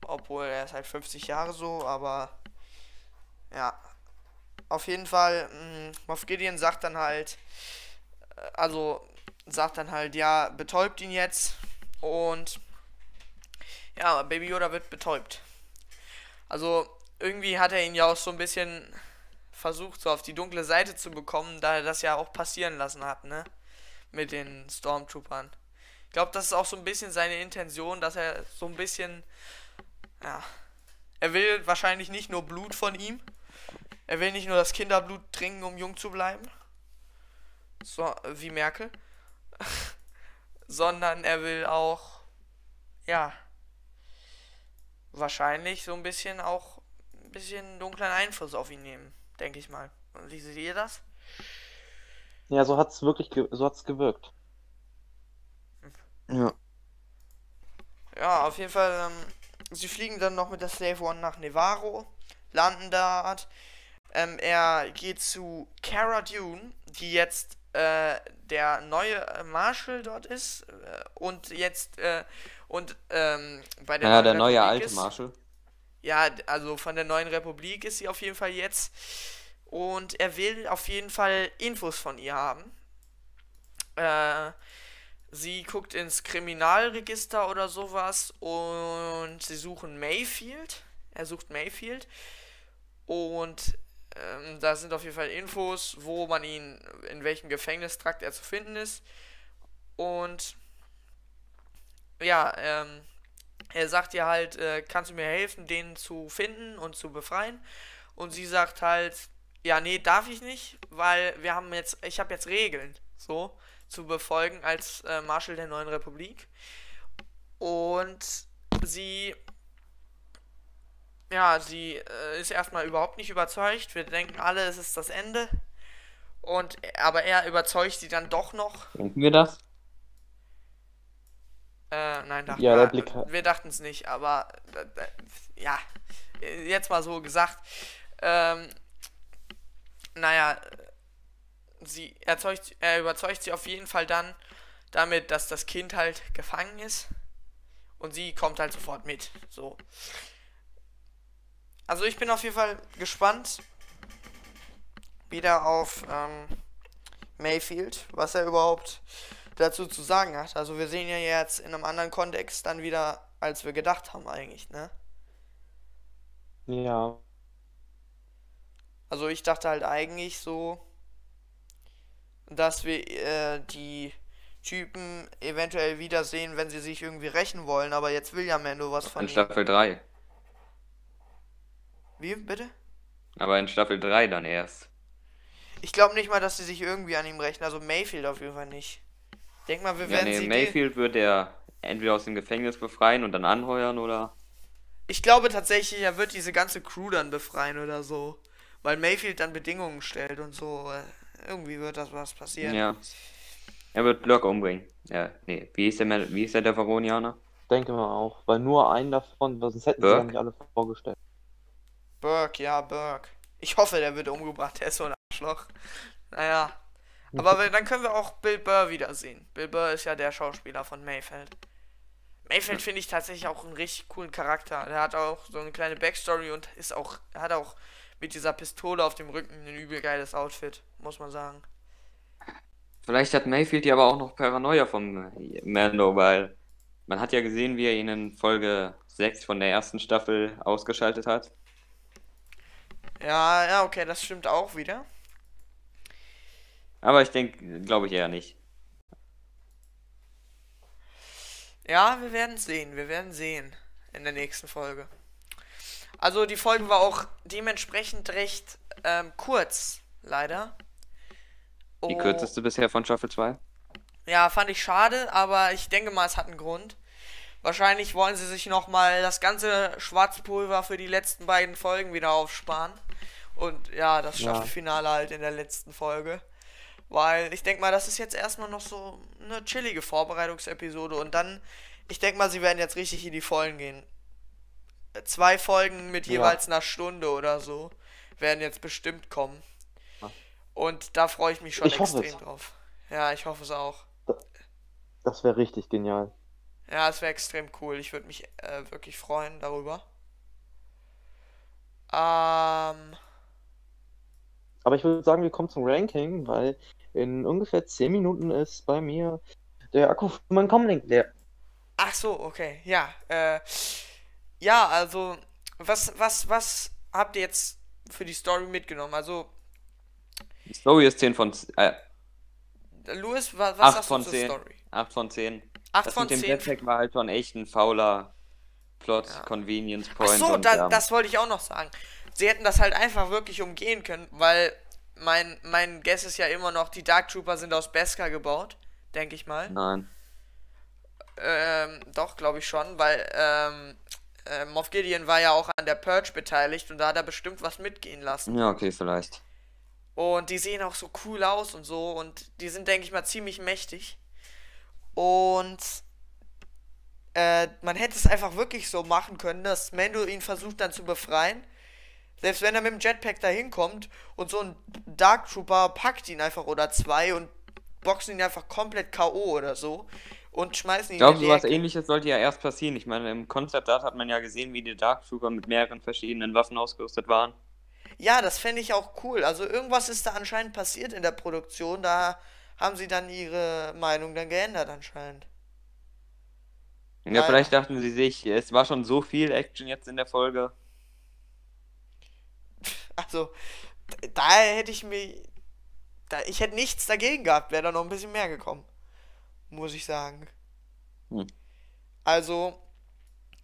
Obwohl er ist halt 50 Jahre so, aber ja. Auf jeden Fall, mh, mm, Moff Gideon sagt dann halt, äh, also sagt dann halt, ja, betäubt ihn jetzt und ja, Baby Yoda wird betäubt. Also irgendwie hat er ihn ja auch so ein bisschen versucht, so auf die dunkle Seite zu bekommen, da er das ja auch passieren lassen hat, ne? Mit den Stormtroopern. Ich glaube, das ist auch so ein bisschen seine Intention, dass er so ein bisschen, ja, er will wahrscheinlich nicht nur Blut von ihm. Er will nicht nur das Kinderblut trinken, um jung zu bleiben. So, wie Merkel. [LAUGHS] Sondern er will auch, ja, wahrscheinlich so ein bisschen auch ein bisschen dunklen Einfluss auf ihn nehmen denke ich mal. Wie seht ihr das? Ja, so hat es wirklich so hat's gewirkt. Hm. Ja. Ja, auf jeden Fall, ähm, sie fliegen dann noch mit der Slave One nach Nevarro, landen da. Ähm, er geht zu Cara Dune, die jetzt äh, der neue Marshal dort ist äh, und jetzt äh, und ähm, bei der ja, der neue alte ist. Marshal. Ja, also von der neuen Republik ist sie auf jeden Fall jetzt. Und er will auf jeden Fall Infos von ihr haben. Äh, sie guckt ins Kriminalregister oder sowas und sie suchen Mayfield. Er sucht Mayfield. Und ähm, da sind auf jeden Fall Infos, wo man ihn, in welchem Gefängnistrakt er zu finden ist. Und ja, ähm, er sagt ihr halt, äh, kannst du mir helfen, den zu finden und zu befreien? Und sie sagt halt, ja, nee, darf ich nicht, weil wir haben jetzt, ich habe jetzt Regeln, so, zu befolgen als äh, Marschall der neuen Republik. Und sie, ja, sie äh, ist erstmal überhaupt nicht überzeugt. Wir denken alle, es ist das Ende. Und, aber er überzeugt sie dann doch noch. Denken wir das? Äh, nein, dachten ja, wir, wir dachten es nicht, aber äh, ja, jetzt mal so gesagt. Ähm, naja, sie erzeugt, er überzeugt sie auf jeden Fall dann damit, dass das Kind halt gefangen ist. Und sie kommt halt sofort mit. So. Also ich bin auf jeden Fall gespannt wieder auf ähm, Mayfield, was er überhaupt dazu zu sagen hat. Also wir sehen ja jetzt in einem anderen Kontext dann wieder, als wir gedacht haben eigentlich, ne? Ja. Also ich dachte halt eigentlich so, dass wir äh, die Typen eventuell wiedersehen, wenn sie sich irgendwie rächen wollen, aber jetzt will ja Mando was von In Staffel 3. Wie, bitte? Aber in Staffel 3 dann erst. Ich glaube nicht mal, dass sie sich irgendwie an ihm rächen, also Mayfield auf jeden Fall nicht. Denk mal, wir ja, werden nee, sie. Mayfield wird er entweder aus dem Gefängnis befreien und dann anheuern oder. Ich glaube tatsächlich, er wird diese ganze Crew dann befreien oder so weil Mayfield dann Bedingungen stellt und so. Irgendwie wird das was passieren. Ja. Er wird Blöcke umbringen. Ja, nee. Wie ist der, wie ist der, der Varonianer? Denke mal auch, weil nur einen davon, sonst hätten Burke? sie ja nicht alle vorgestellt. Burke, ja, Burke. Ich hoffe, der wird umgebracht, der ist so ein Arschloch. Naja. Aber [LAUGHS] dann können wir auch Bill Burr wiedersehen. Bill Burr ist ja der Schauspieler von Mayfeld. Mayfeld finde ich tatsächlich auch einen richtig coolen Charakter. Der hat auch so eine kleine Backstory und ist auch, hat auch mit dieser Pistole auf dem Rücken ein übel geiles Outfit, muss man sagen. Vielleicht hat Mayfield ja aber auch noch Paranoia vom Mando, weil man hat ja gesehen, wie er ihn in Folge 6 von der ersten Staffel ausgeschaltet hat. Ja, ja, okay, das stimmt auch wieder. Aber ich denke, glaube ich eher nicht. Ja, wir werden sehen. Wir werden sehen in der nächsten Folge. Also die Folge war auch dementsprechend recht ähm, kurz, leider. Die Oh, kürzeste bisher von Staffel 2. Ja, fand ich schade, aber ich denke mal, es hat einen Grund. Wahrscheinlich wollen sie sich nochmal das ganze Schwarzpulver für die letzten beiden Folgen wieder aufsparen. Und ja, das Ja. Staffelfinale halt in der letzten Folge. Weil ich denke mal, das ist jetzt erstmal noch so eine chillige Vorbereitungsepisode. Und dann, ich denke mal, sie werden jetzt richtig in die Vollen gehen. Zwei Folgen mit Ja. jeweils einer Stunde oder so werden jetzt bestimmt kommen. Ja. Und da freue ich mich schon Ich extrem drauf. Ja, ich hoffe es auch. Das wäre richtig genial. Ja, es wäre extrem cool. Ich würde mich äh, wirklich freuen darüber. Ähm, Aber ich würde sagen, wir kommen zum Ranking, weil in ungefähr 10 Minuten ist bei mir der Akku für meinen Comlink leer. ach so, okay. Ja, äh, ja, also, was, was, was habt ihr jetzt für die Story mitgenommen? Also, Die Story ist 10 von, äh, Louis, wa was Acht sagst von du zur 10. Story? 8 von 10. 8 Das von mit dem 10. Jetpack war halt schon echt ein fauler Plot, Ja. Convenience Ach Point. so, und, da, ja, das wollte ich auch noch sagen. Sie hätten das halt einfach wirklich umgehen können, weil mein, mein Guess ist ja immer noch, die Dark Trooper sind aus Beskar gebaut, denke ich mal. Nein. Ähm, doch, glaube ich schon, weil ähm, äh, Moff Gideon war ja auch an der Purge beteiligt und da hat er bestimmt was mitgehen lassen. Ja, okay, vielleicht. Und die sehen auch so cool aus und so und die sind, denke ich mal, ziemlich mächtig. Und äh, man hätte es einfach wirklich so machen können, dass Mando ihn versucht dann zu befreien. Selbst wenn er mit dem Jetpack da hinkommt und so ein Dark Trooper packt ihn einfach oder zwei und boxen ihn einfach komplett K.O. oder so und schmeißen ihn Ich glaube, sowas Ecke. ähnliches sollte ja erst passieren. Ich meine, im Concept Art hat man ja gesehen, wie die Dark Trooper mit mehreren verschiedenen Waffen ausgerüstet waren. Ja, das fände ich auch cool. Also irgendwas ist da anscheinend passiert in der Produktion. Da haben sie dann ihre Meinung dann geändert anscheinend. Ja, Naja. vielleicht dachten sie sich, es war schon so viel Action jetzt in der Folge. Also, da hätte ich mir. Da, ich hätte nichts dagegen gehabt, wäre da noch ein bisschen mehr gekommen. Muss ich sagen. Hm. Also,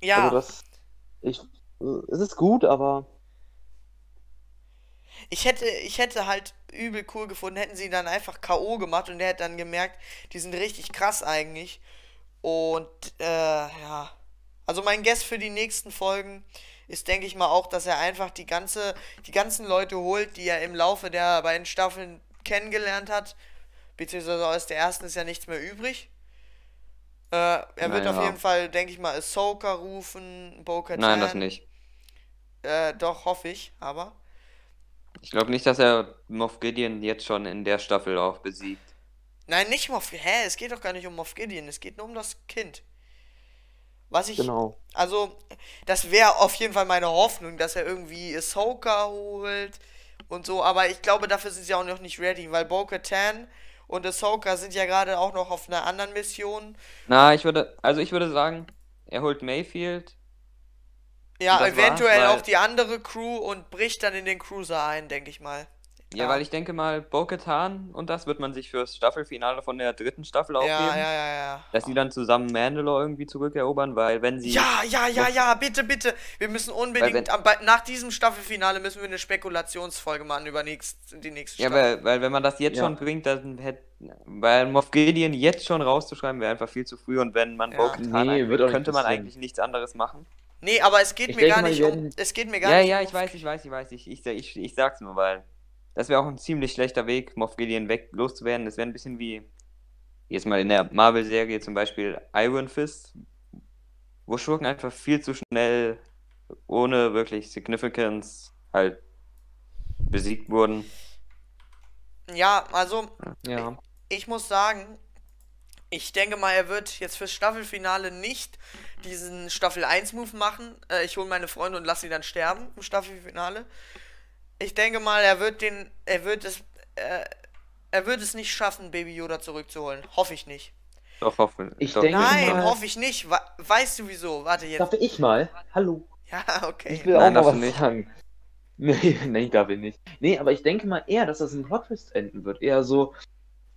ja. Also das. Ich, es ist gut, aber Ich hätte, ich hätte halt übel cool gefunden, hätten sie dann einfach K.O. gemacht und er hätte dann gemerkt, die sind richtig krass eigentlich. Und äh, ja. Also mein Guess für die nächsten Folgen ist, denke ich mal, auch, dass er einfach die ganze, die ganzen Leute holt, die er im Laufe der beiden Staffeln kennengelernt hat. Beziehungsweise aus der ersten ist ja nichts mehr übrig. Äh, er wird Naja. auf jeden Fall, denke ich mal, Ahsoka rufen, Bo-Katan. Nein, das nicht. Äh, doch, hoffe ich, aber. Ich glaube nicht, dass er Moff Gideon jetzt schon in der Staffel auch besiegt. Nein, nicht Moff. Hä? Es geht doch gar nicht um Moff Gideon. Es geht nur um das Kind. Was ich. genau. Also, das wäre auf jeden Fall meine Hoffnung, dass er irgendwie Ahsoka holt und so. Aber ich glaube, dafür sind sie auch noch nicht ready, weil Bo-Katan und Ahsoka sind ja gerade auch noch auf einer anderen Mission. Na, ich würde, also ich würde sagen, er holt Mayfield. Ja, eventuell war's, auch die andere Crew und bricht dann in den Cruiser ein, denke ich mal. Ja, Ja. weil ich denke mal, Bo-Katan und das wird man sich fürs Staffelfinale von der dritten Staffel Ja, aufheben. ja, ja, ja. Dass sie dann zusammen Mandalore irgendwie zurückerobern, weil wenn sie. Ja, ja, ja, ja, bitte, bitte. Wir müssen unbedingt, wenn- am- nach diesem Staffelfinale müssen wir eine Spekulationsfolge machen über nächst, die nächste Ja, Staffel. weil, weil wenn man das jetzt Ja. schon bringt, dann hätte. Weil Moff Gideon jetzt schon rauszuschreiben, wäre einfach viel zu früh und wenn man Ja. Bo-Katan Nee, könnte man eigentlich nichts anderes machen. Nee, aber es geht Ich mir gar mal, nicht um. Es geht mir gar Ja, nicht ja, um. ich weiß, ich weiß, ich weiß. Ich, ich, ich, ich sag's nur, weil das wäre auch ein ziemlich schlechter Weg, Moff Gideon weg loszuwerden. Das wäre ein bisschen wie jetzt mal in der Marvel-Serie zum Beispiel Iron Fist, wo Schurken einfach viel zu schnell ohne wirklich Significance halt besiegt wurden. Ja, also Ja. ich muss sagen, ich denke mal, er wird jetzt fürs Staffelfinale nicht diesen Staffel 1 Move machen. Äh, ich hole meine Freunde und lasse sie dann sterben im Staffelfinale. Ich denke mal, er wird den, er wird es, äh, er wird es nicht schaffen, Baby Yoda zurückzuholen. Hoffe ich nicht. Doch, hoffe Ich doch. denke Nein, mal- hoffe ich nicht. Weißt du wieso? Warte jetzt. Darf ich mal? Hallo. Ja, okay. Ich will Nein, auch mal was nicht. sagen. [LAUGHS] Nee, nee, darf ich nicht. Nee, aber ich denke mal eher, dass das ein Plot Twist enden wird. Eher so,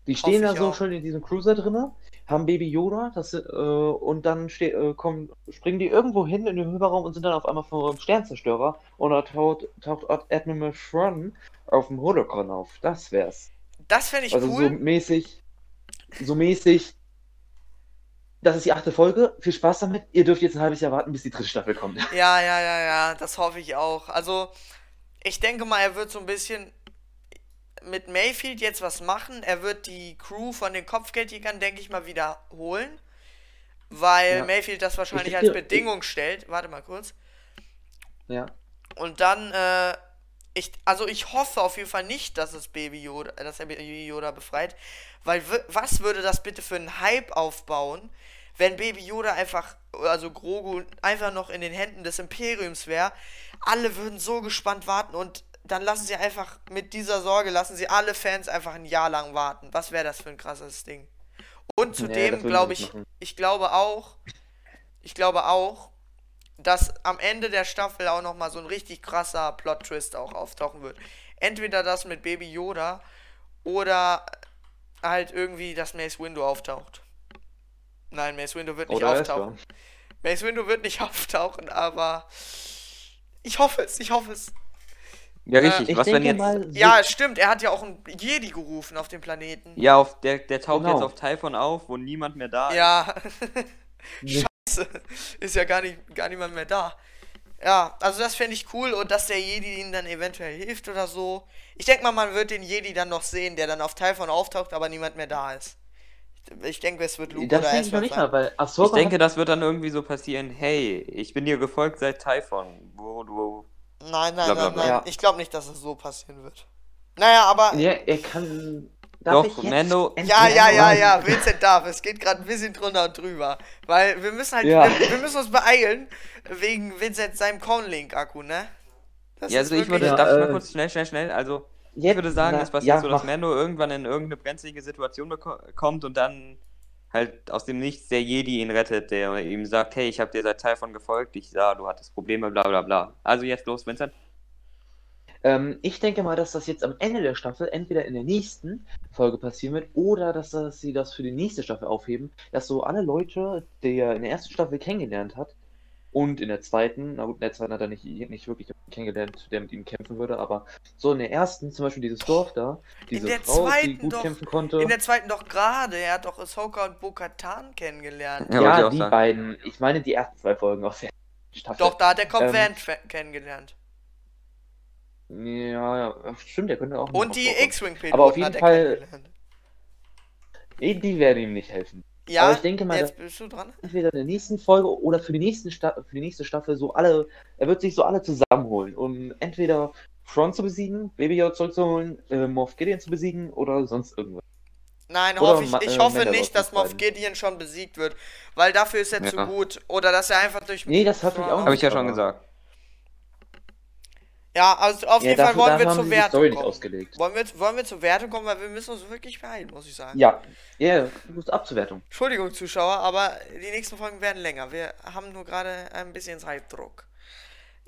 die stehen da so auch. schön in diesem Cruiser drinne, haben Baby Yoda, das, äh, und dann äh, kommen, springen die irgendwo hin in den Hyperraum und sind dann auf einmal vom Sternzerstörer und da taucht, taucht Admiral Thrawn auf dem Holocron auf. Das wär's. Das fände ich Also cool. so mäßig, so mäßig. Das ist die achte Folge. Viel Spaß damit. Ihr dürft jetzt ein halbes Jahr warten, bis die dritte Staffel kommt. Ja, ja, ja, ja, das hoffe ich auch. Also, ich denke mal, er wird so ein bisschen mit Mayfield jetzt was machen. Er wird die Crew von den Kopfgeldjägern, denke ich mal, wiederholen. Weil Ja. Mayfield das wahrscheinlich Ich- als Bedingung stellt. Warte mal kurz. Ja. Und dann, äh, ich, also ich hoffe auf jeden Fall nicht, dass es Baby Yoda, dass er Baby Yoda befreit. Weil was würde das bitte für einen Hype aufbauen, wenn Baby Yoda einfach, also Grogu, einfach noch in den Händen des Imperiums wäre? Alle würden so gespannt warten und dann lassen sie einfach mit dieser Sorge, lassen sie alle Fans einfach ein Jahr lang warten. Was wäre das für ein krasses Ding? Und zudem sie glaube ich, machen. ich glaube auch, ich glaube auch, dass am Ende der Staffel auch noch mal so ein richtig krasser Plot-Twist auch auftauchen wird. Entweder das mit Baby Yoda oder halt irgendwie, dass Mace Windu auftaucht. Nein, Mace Windu wird nicht Oder auftauchen. Mace Windu wird nicht [LAUGHS] auftauchen, aber ich hoffe es, ich hoffe es. Ja, richtig. Ich Was wenn denke jetzt. mal, Ja, stimmt, er hat ja auch einen Jedi gerufen auf dem Planeten. Ja, auf der, der taucht Genau. jetzt auf Typhon auf, wo niemand mehr da ist. Ja. [LAUGHS] Scheiße. Ist ja gar, nicht, gar niemand mehr da. Ja, also das fände ich cool und dass der Jedi ihnen dann eventuell hilft oder so. Ich denke mal, man wird den Jedi dann noch sehen, der dann auf Typhon auftaucht, aber niemand mehr da ist. Ich- Ich denke, es wird Luke Das oder denke ich noch nicht sein. mal, weil Ich Ahsoka denke, hat, das wird dann irgendwie so passieren. Hey, ich bin dir gefolgt seit Typhon. Wo du. Nein, nein, Bla, bla, nein, nein. Ja. Ich glaube nicht, dass es so passieren wird. Naja, aber. ja, er kann. Darf Doch, ich Mando- Ja, ja, ja, ja, Vincent darf. Es geht gerade ein bisschen drunter und drüber. Weil wir müssen halt, Ja. wir, wir müssen uns beeilen, wegen Vincent seinem Conlink-Akku, ne? Das Ja, also ich würde, Ja, darf ich mal äh, kurz schnell, schnell, schnell, also ich Jetzt, würde sagen, na, es passiert ja, so, dass mach. Mando irgendwann in irgendeine brenzlige Situation kommt und dann halt aus dem Nichts der Jedi ihn rettet, der ihm sagt, hey, ich habe dir seit Typhon gefolgt, ich sah, du hattest Probleme, bla bla bla. Also jetzt los, Vincent. Ähm, ich denke mal, dass das jetzt am Ende der Staffel entweder in der nächsten Folge passieren wird oder dass, das, sie das für die nächste Staffel aufheben, dass so alle Leute, die er in der ersten Staffel kennengelernt hat und in der zweiten, na gut, in der zweiten hat er nicht, nicht wirklich jemanden kennengelernt, der mit ihm kämpfen würde, aber so in der ersten, zum Beispiel dieses Dorf da, diese der Frau, die zweiten gut doch- kämpfen konnte. In der zweiten doch gerade. Er hat doch Ahsoka und Bo-Katan kennengelernt. Ja, ja, die sagen. beiden. Ich meine die ersten zwei Folgen aus der Staffel. Doch, da hat der Cobb Ähm, kennengelernt. Ja, ja, stimmt, der könnte auch noch Und die. X-Wing-Piloten Aber auf jeden hat er Fall- kennengelernt. Eh, Die werden ihm nicht helfen. Ja, aber ich denke mal, jetzt bist du dran. Entweder in der nächsten Folge oder für die, nächsten Sta für die nächste Staffel so alle, er wird sich so alle zusammenholen, um entweder Front zu besiegen, Baby Yoda zurückzuholen, äh, Moff Gideon zu besiegen oder sonst irgendwas. Nein, Oder hoffe ich, ich äh, hoffe nicht, dass Moff beiden. Gideon schon besiegt wird, weil dafür ist er zu Ja. gut. Oder dass er einfach durch. Nee, das hoffe ich auch Habe ich ja schon gesagt. Ja, also auf Ja, jeden Fall wollen wir zur Wertung kommen. ausgelegt. Wollen wir, wollen wir zur Wertung kommen, weil wir müssen uns wirklich beeilen, muss ich sagen. Ja, ja, du musst Abzuwertung. Entschuldigung, Zuschauer, aber die nächsten Folgen werden länger. Wir haben nur gerade ein bisschen Zeitdruck.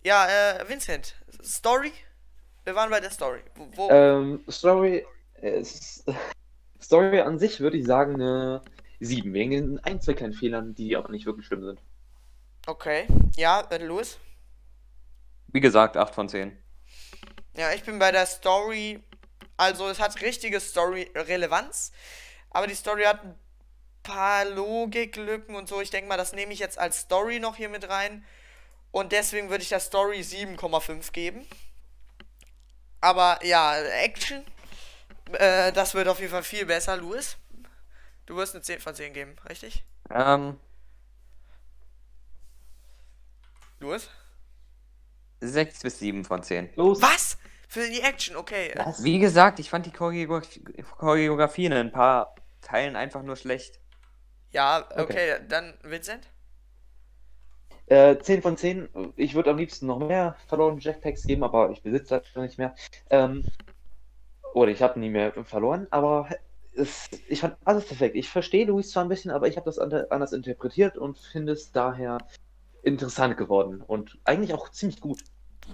Ja, äh, Vincent, Story? Wir waren bei der Story. Wo, Ähm, Story, äh, [LAUGHS] Story an sich würde ich sagen eine 7, wegen ein, zwei kleinen Fehlern, die aber nicht wirklich schlimm sind. okay. Ja, äh, Louis? Wie gesagt, 8 von 10. Ja, ich bin bei der Story. Also, es hat richtige Story-Relevanz. Aber die Story hat ein paar Logiklücken und so. Ich denke mal, das nehme ich jetzt als Story noch hier mit rein. Und deswegen würde ich der Story 7,5 geben. Aber ja, Action. Äh, das wird auf jeden Fall viel besser, Louis. Du wirst eine 10 von 10 geben, richtig? Ähm, Louis? 6 bis 7 von 10. Los! Was? Für die Action, okay. Was? Wie gesagt, ich fand die Choreografie, Choreografie in ein paar Teilen einfach nur schlecht. Ja, okay, dann Vincent? Äh, 10 von 10. Ich würde am liebsten noch mehr verlorene Jetpacks geben, aber ich besitze das nicht mehr. Ähm, oder ich habe nie mehr verloren, aber es, ich fand alles perfekt. Ich verstehe Luis zwar ein bisschen, aber ich habe das ande- anders interpretiert und finde es daher interessant geworden und eigentlich auch ziemlich gut.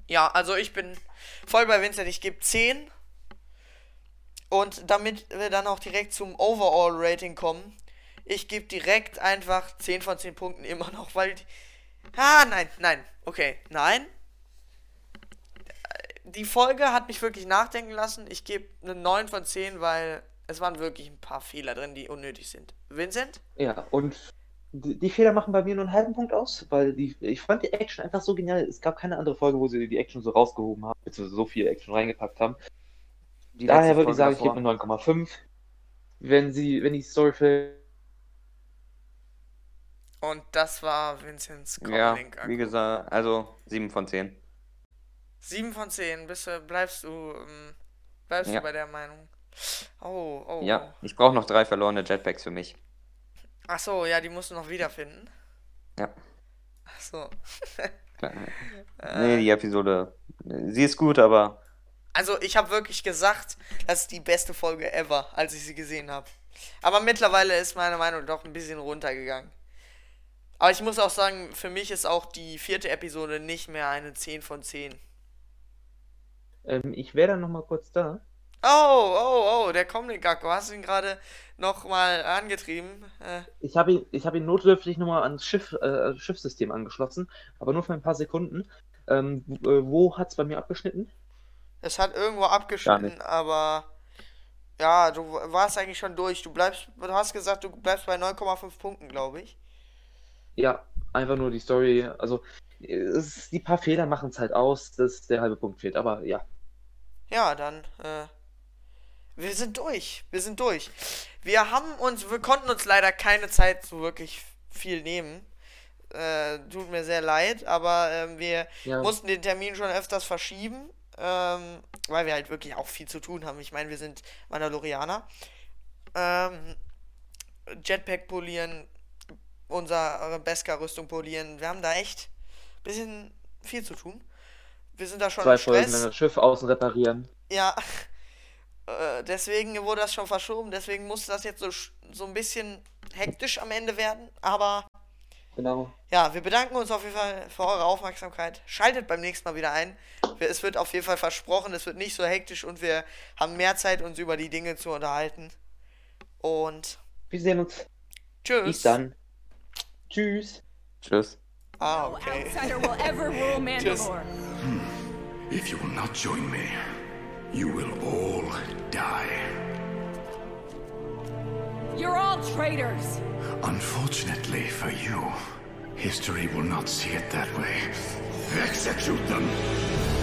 Ja, also ich bin voll bei Vincent. Ich gebe 10. Und damit wir dann auch direkt zum Overall-Rating kommen, ich gebe direkt einfach 10 von 10 Punkten immer [LAUGHS] noch, weil. Die, ah, nein, nein. Okay, nein. Die Folge hat mich wirklich nachdenken lassen. Ich gebe eine 9 von 10, weil es waren wirklich ein paar Fehler drin, die unnötig sind. Vincent? Ja, und die, Fehler machen bei mir nur einen halben Punkt aus, weil die, ich fand die Action einfach so genial. Es gab keine andere Folge, wo sie die Action so rausgehoben haben, beziehungsweise so viel Action reingepackt haben. Die Daher würde ich sagen, ich gebe davor. eine 9,5. Wenn sie, wenn die Story Und das war Vincents Ja, Comlink. wie gesagt, also 7 von 10. 7 von 10. Bist du, bleibst du, ähm, bleibst Ja. du bei der Meinung? Oh, oh. Ja, ich brauche noch drei verlorene Jetpacks für mich. Ach so, ja, die musst du noch wiederfinden. Ja. Ach so. [LAUGHS] Klar. Nee, die Episode, sie ist gut, aber Also, ich habe wirklich gesagt, das ist die beste Folge ever, als ich sie gesehen habe. Aber mittlerweile ist meine Meinung doch ein bisschen runtergegangen. Aber ich muss auch sagen, für mich ist auch die vierte Episode nicht mehr eine 10 von 10. Ähm, ich wäre dann nochmal kurz da. Oh, oh, oh, der Comlink Gakko, hast du ihn gerade nochmal angetrieben? Äh, Ich habe ihn, ich habe ihn notdürftig nochmal ans Schiff, äh, Schiffssystem angeschlossen, aber nur für ein paar Sekunden. Ähm, w- äh, wo hat es bei mir abgeschnitten? es hat irgendwo abgeschnitten, aber ja, du warst eigentlich schon durch. Du bleibst, du hast gesagt, du bleibst bei 9,5 Punkten, glaube ich. Ja, einfach nur die Story. Also, es, die paar Fehler machen es halt aus, dass der halbe Punkt fehlt. Aber ja, Ja, dann, äh, wir sind durch. Wir sind durch. Wir haben uns, wir konnten uns leider keine Zeit so wirklich viel nehmen. Äh, tut mir sehr leid, aber ähm, wir Ja. mussten den Termin schon öfters verschieben, ähm, weil wir halt wirklich auch viel zu tun haben. Ich meine, wir sind Mandalorianer. Ähm, Jetpack polieren, unsere Beskar-Rüstung polieren. Wir haben da echt ein bisschen viel zu tun. Wir sind da schon zwei im Folgen Stress. lang das Schiff außen reparieren. Ja, äh, deswegen wurde das schon verschoben, deswegen musste das jetzt so, sch- so ein bisschen hektisch am Ende werden. Aber Genau. ja, wir bedanken uns auf jeden Fall für eure Aufmerksamkeit. Schaltet beim nächsten Mal wieder ein. Es wird auf jeden Fall versprochen, es wird nicht so hektisch und wir haben mehr Zeit, uns über die Dinge zu unterhalten. Und Wir sehen uns. tschüss. Bis dann. Tschüss. tschüss. Ah, No okay. outsider will ever rule Mandalore. If you will not join me, you will all die. You're all traitors. Unfortunately for you, history will not see it that way. Execute them!